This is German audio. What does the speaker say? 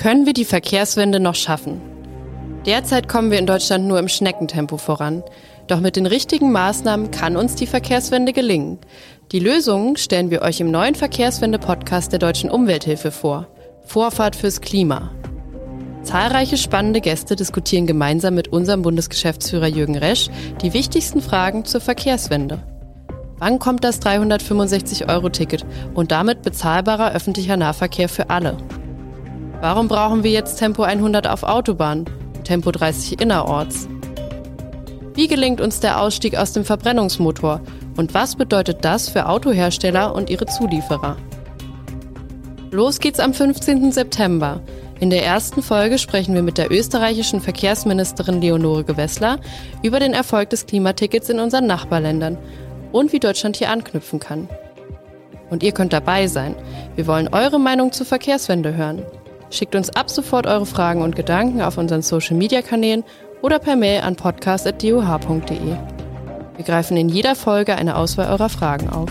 Können wir die Verkehrswende noch schaffen? Derzeit kommen wir in Deutschland nur im Schneckentempo voran. Doch mit den richtigen Maßnahmen kann uns die Verkehrswende gelingen. Die Lösungen stellen wir euch im neuen Verkehrswende-Podcast der Deutschen Umwelthilfe vor. Vorfahrt fürs Klima. Zahlreiche spannende Gäste diskutieren gemeinsam mit unserem Bundesgeschäftsführer Jürgen Resch die wichtigsten Fragen zur Verkehrswende. Wann kommt das 365-Euro-Ticket und damit bezahlbarer öffentlicher Nahverkehr für alle? Warum brauchen wir jetzt Tempo 100 auf Autobahn, Tempo 30 innerorts? Wie gelingt uns der Ausstieg aus dem Verbrennungsmotor und was bedeutet das für Autohersteller und ihre Zulieferer? Los geht's am 15. September. In der ersten Folge sprechen wir mit der österreichischen Verkehrsministerin Leonore Gewessler über den Erfolg des Klimatickets in unseren Nachbarländern und wie Deutschland hier anknüpfen kann. Und ihr könnt dabei sein. Wir wollen eure Meinung zur Verkehrswende hören. Schickt uns ab sofort eure Fragen und Gedanken auf unseren Social-Media-Kanälen oder per Mail an podcast.doh.de. Wir greifen in jeder Folge eine Auswahl eurer Fragen auf.